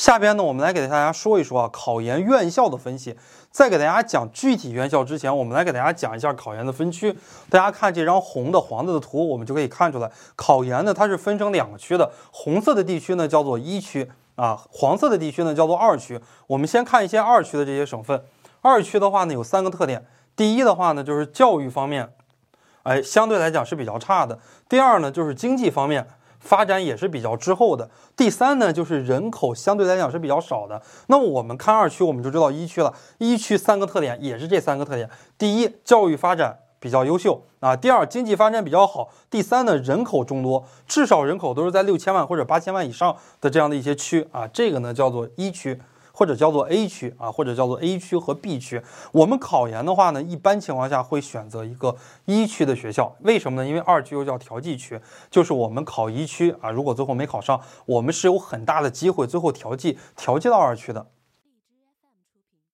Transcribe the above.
下边呢，我们来给大家说一说啊，考研院校的分析。在给大家讲具体院校之前，我们来给大家讲一下考研的分区。大家看这张红的、黄的的图，我们就可以看出来，考研呢它是分成两个区的。红色的地区呢叫做一区啊，黄色的地区呢叫做二区。我们先看一些二区的这些省份。二区的话呢有三个特点，第一的话呢就是教育方面，哎，相对来讲是比较差的。第二呢就是经济方面。发展也是比较滞后的。第三呢，就是人口相对来讲是比较少的。那么我们看二区，我们就知道一区了。一区三个特点也是这三个特点：第一，教育发展比较优秀啊；第二，经济发展比较好；第三呢，人口众多，至少人口都是在六千万或者八千万以上的这样的一些区啊。这个呢叫做一区。或者叫做 A 区啊，或者叫做 A 区和 B 区。我们考研的话呢，一般情况下会选择一个一区的学校，为什么呢？因为二区又叫调剂区，就是我们考一区啊，如果最后没考上，我们是有很大的机会最后调剂调剂到二区的。